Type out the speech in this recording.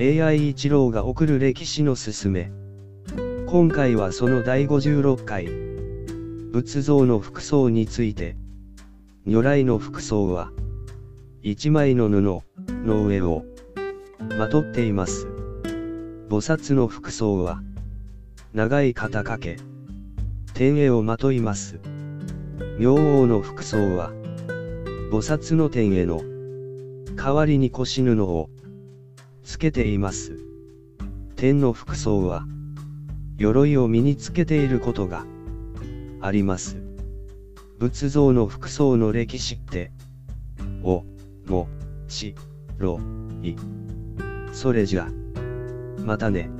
AI 一郎が送る歴史のすすめ。今回はその第56回。仏像の服装について。如来の服装は、一枚の布の上をまとっています。菩薩の服装は、長い肩掛け、天衣をまといます。明王の服装は、菩薩の天衣の代わりに腰布をつけています。天の服装は、鎧を身につけていることがあります。仏像の服装の歴史って、お、も、し、ろ、い。それじゃ、またね。